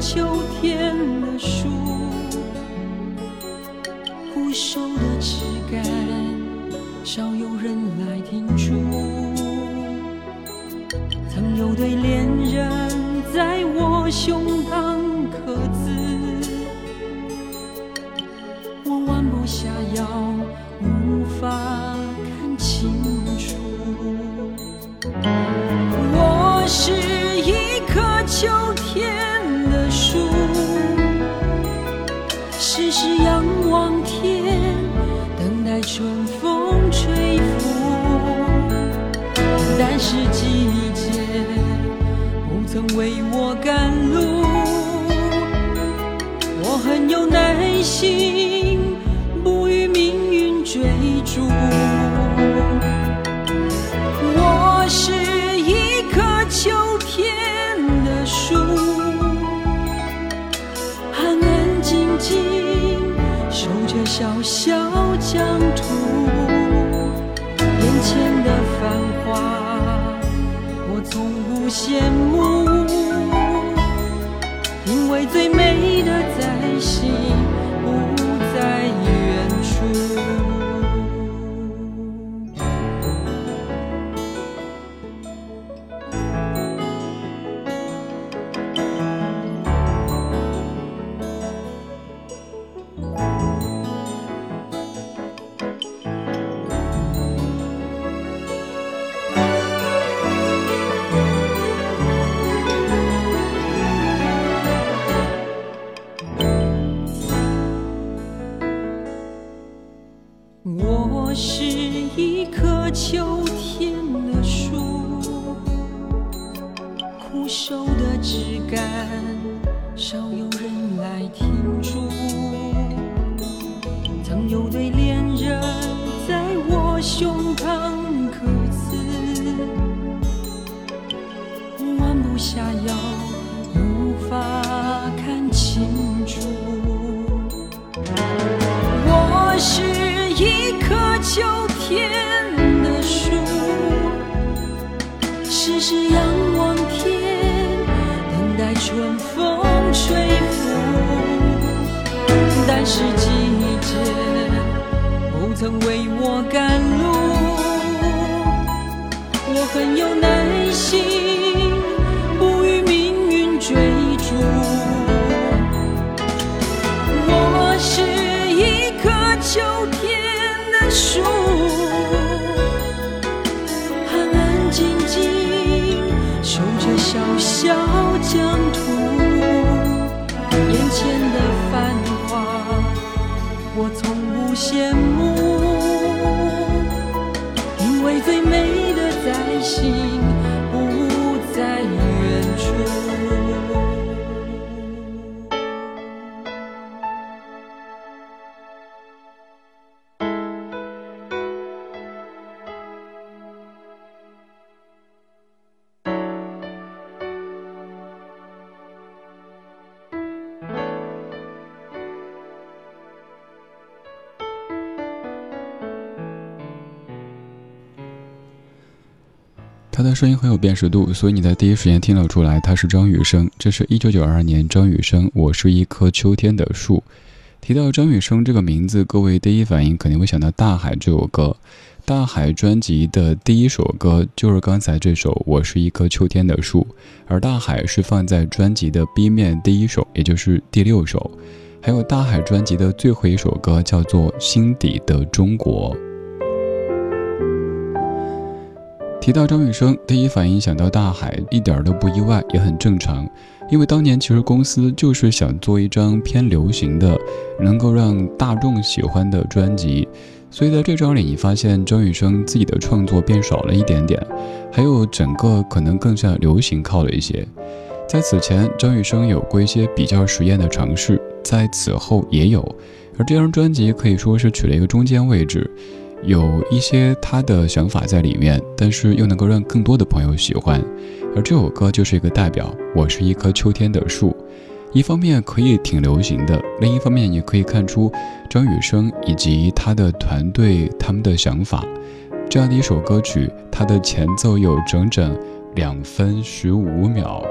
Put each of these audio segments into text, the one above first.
秋天的树，枯瘦的枝干，少有人来停驻。曾有对恋人在我胸为我赶路，我很有耐心，不与命运追逐。我是一棵秋天的。树，安安静静守着小小疆土，眼前的繁华我从不羡慕，赶路，我很有难他的声音很有辨识度，所以你在第一时间听了出来，他是张雨生。这是一九九二年张雨生《我是一棵秋天的树》。提到张雨生这个名字，各位第一反应肯定会想到《大海》这首歌。《大海》专辑的第一首歌就是刚才这首《我是一棵秋天的树》，而《大海》是放在专辑的 B 面第一首，也就是第六首。还有《大海》专辑的最后一首歌叫做《心底的中国》。提到张雨生，第一反应想到大海，一点都不意外，也很正常。因为当年其实公司就是想做一张偏流行的，能够让大众喜欢的专辑，所以在这张里，你发现张雨生自己的创作变少了一点点，还有整个可能更像流行靠了一些。在此前，张雨生有过一些比较实验的尝试，在此后也有。而这张专辑可以说是取了一个中间位置，有一些他的想法在里面，但是又能够让更多的朋友喜欢。而这首歌就是一个代表，我是一棵秋天的树。一方面可以挺流行的，另一方面也可以看出张雨生以及他的团队他们的想法。这样的一首歌曲，它的前奏有整整两分十五秒。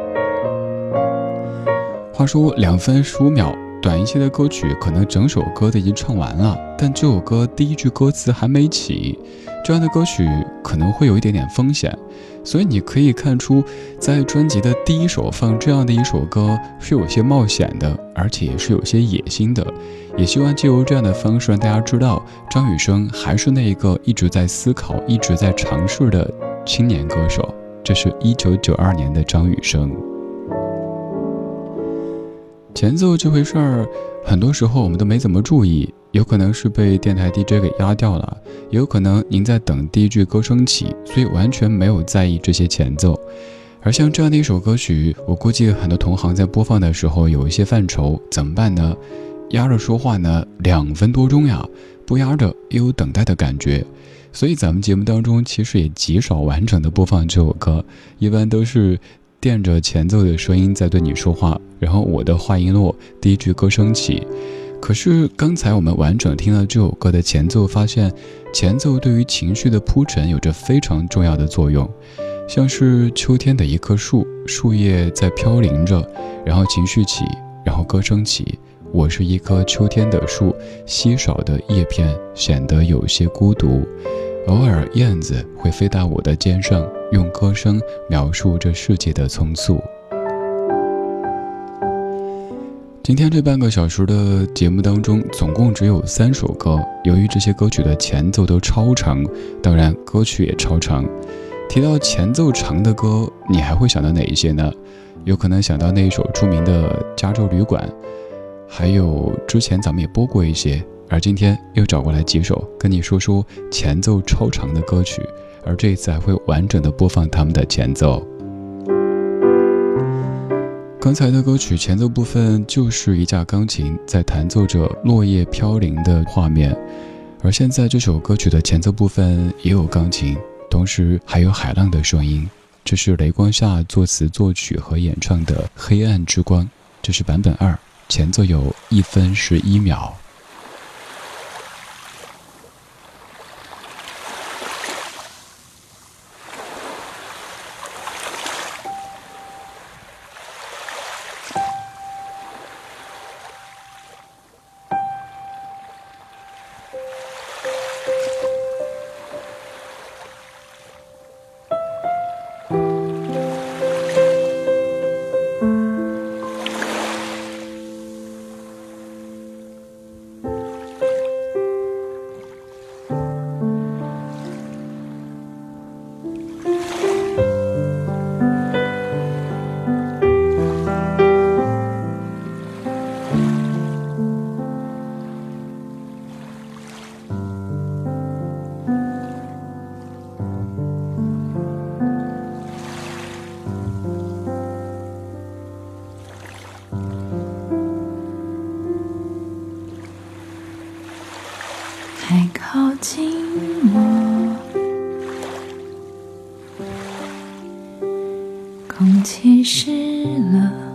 话说两分十五秒。短一些的歌曲，可能整首歌都已经唱完了，但这首歌第一句歌词还没起，这样的歌曲可能会有一点点风险，所以你可以看出，在专辑的第一首放这样的一首歌是有些冒险的，而且是有些野心的。也希望借由这样的方式让大家知道，张雨生还是那一个一直在思考、一直在尝试的青年歌手。这是一九九二年的张雨生。前奏这回事儿，很多时候我们都没怎么注意，有可能是被电台 DJ 给压掉了，也有可能您在等第一句歌声起，所以完全没有在意这些前奏。而像这样的一首歌曲，我估计很多同行在播放的时候有一些犯愁，怎么办呢？压着说话呢，两分多钟呀，不压着又有等待的感觉，所以咱们节目当中其实也极少完整的播放这首歌，一般都是。垫着前奏的声音在对你说话，然后我的话音落，第一句歌声起。可是刚才我们完整听了这首歌的前奏，发现前奏对于情绪的铺陈有着非常重要的作用，像是秋天的一棵树，树叶在飘零着，然后情绪起，然后歌声起。我是一棵秋天的树，稀少的叶片显得有些孤独。偶尔，燕子会飞到我的肩上，用歌声描述这世界的匆促。今天这半个小时的节目当中，总共只有三首歌。由于这些歌曲的前奏都超长，当然歌曲也超长。提到前奏长的歌，你还会想到哪一些呢？有可能想到那一首著名的《加州旅馆》，还有之前咱们也播过一些。而今天又找过来几首跟你说说前奏超长的歌曲，而这一次还会完整的播放他们的前奏。刚才的歌曲前奏部分就是一架钢琴在弹奏着落叶飘零的画面，而现在这首歌曲的前奏部分也有钢琴，同时还有海浪的声音。这是雷光夏作词作曲和演唱的《黑暗之光》，这是版本二，前奏有一分十一秒。空气湿了。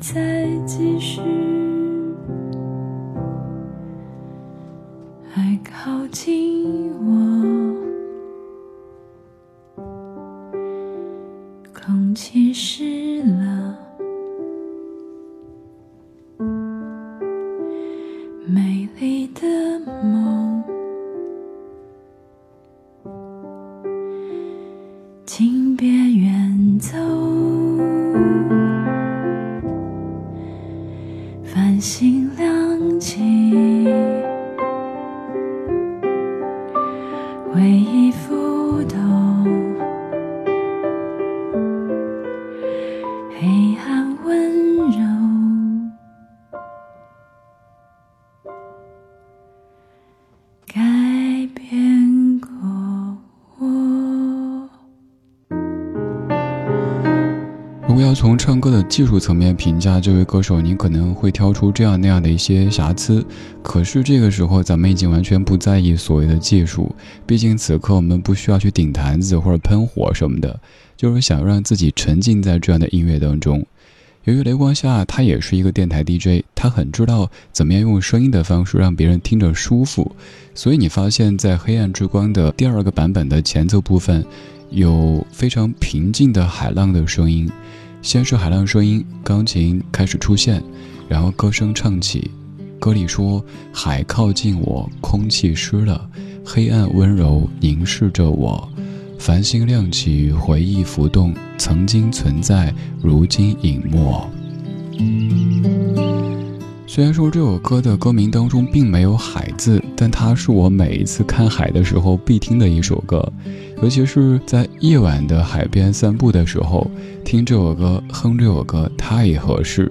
谁还在继续？爱靠近技术层面评价这位歌手，您可能会挑出这样那样的一些瑕疵。可是这个时候，咱们已经完全不在意所谓的技术，毕竟此刻我们不需要去顶坛子或者喷火什么的，就是想让自己沉浸在这样的音乐当中。由于雷光夏他也是一个电台 DJ，他很知道怎么样用声音的方式让别人听着舒服，所以你发现，在《黑暗之光》的第二个版本的前奏部分，有非常平静的海浪的声音。先是海浪声音，钢琴开始出现，然后歌声唱起。歌里说：“海靠近我，空气湿了，黑暗温柔凝视着我。”繁星亮起，回忆浮动，曾经存在，如今隐没。虽然说这首歌的歌名当中并没有“海”字，但它是我每一次看海的时候必听的一首歌，尤其是在夜晚的海边散步的时候，听这首歌，哼这首歌太合适。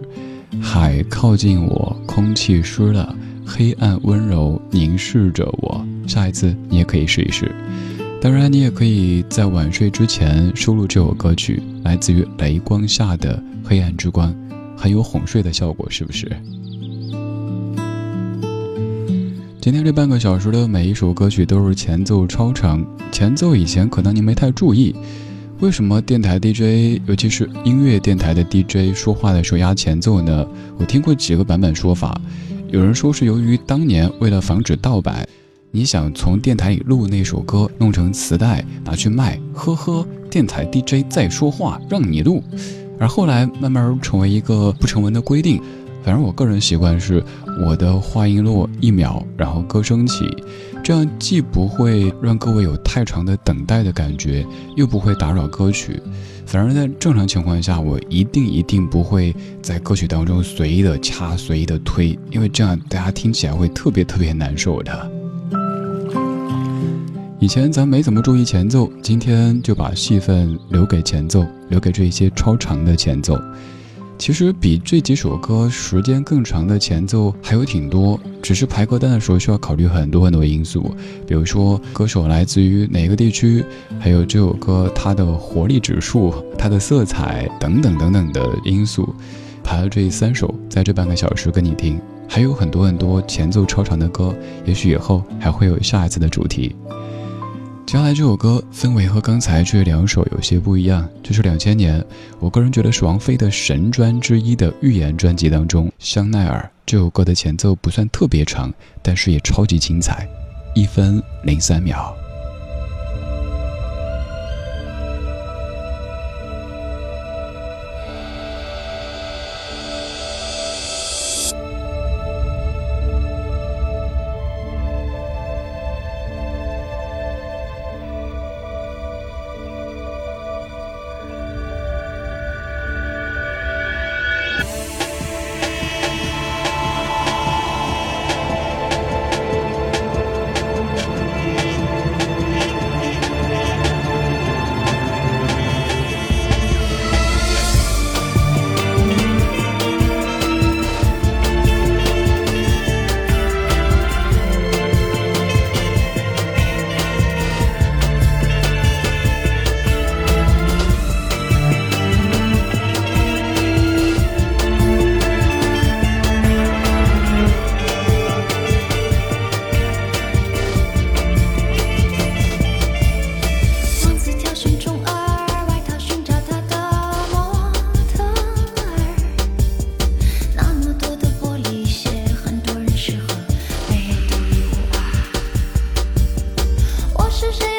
海靠近我，空气湿了，黑暗温柔凝视着我。下一次你也可以试一试。当然，你也可以在晚睡之前收录这首歌曲，来自于雷光下的《黑暗之光》，很有哄睡的效果，是不是？今天这半个小时的每一首歌曲都是前奏超长，前奏以前可能您没太注意，为什么电台 DJ，尤其是音乐电台的 DJ 说话的时候压前奏呢？我听过几个版本说法，有人说是由于当年为了防止盗版。你想从电台里录那首歌，弄成磁带拿去卖？呵呵，电台 DJ 在说话，让你录。而后来慢慢成为一个不成文的规定。反正我个人习惯是，我的话音落一秒，然后歌声起，这样既不会让各位有太长的等待的感觉，又不会打扰歌曲。反而在正常情况下，我一定一定不会在歌曲当中随意的掐、随意的推，因为这样大家听起来会特别特别难受的。以前咱没怎么注意前奏，今天就把戏份留给前奏，留给这一些超长的前奏。其实比这几首歌时间更长的前奏还有挺多，只是排歌单的时候需要考虑很多很多因素，比如说歌手来自于哪个地区，还有这首歌它的活力指数、它的色彩等等等等的因素。排了这三首，在这半个小时跟你听，还有很多很多前奏超长的歌，也许以后还会有下一次的主题。接下来这首歌氛围和刚才这两首有些不一样，这是两千年，我个人觉得是王菲的神专之一的《预言》专辑当中，《香奈儿》这首歌的前奏不算特别长，但是也超级精彩，一分零三秒。是谁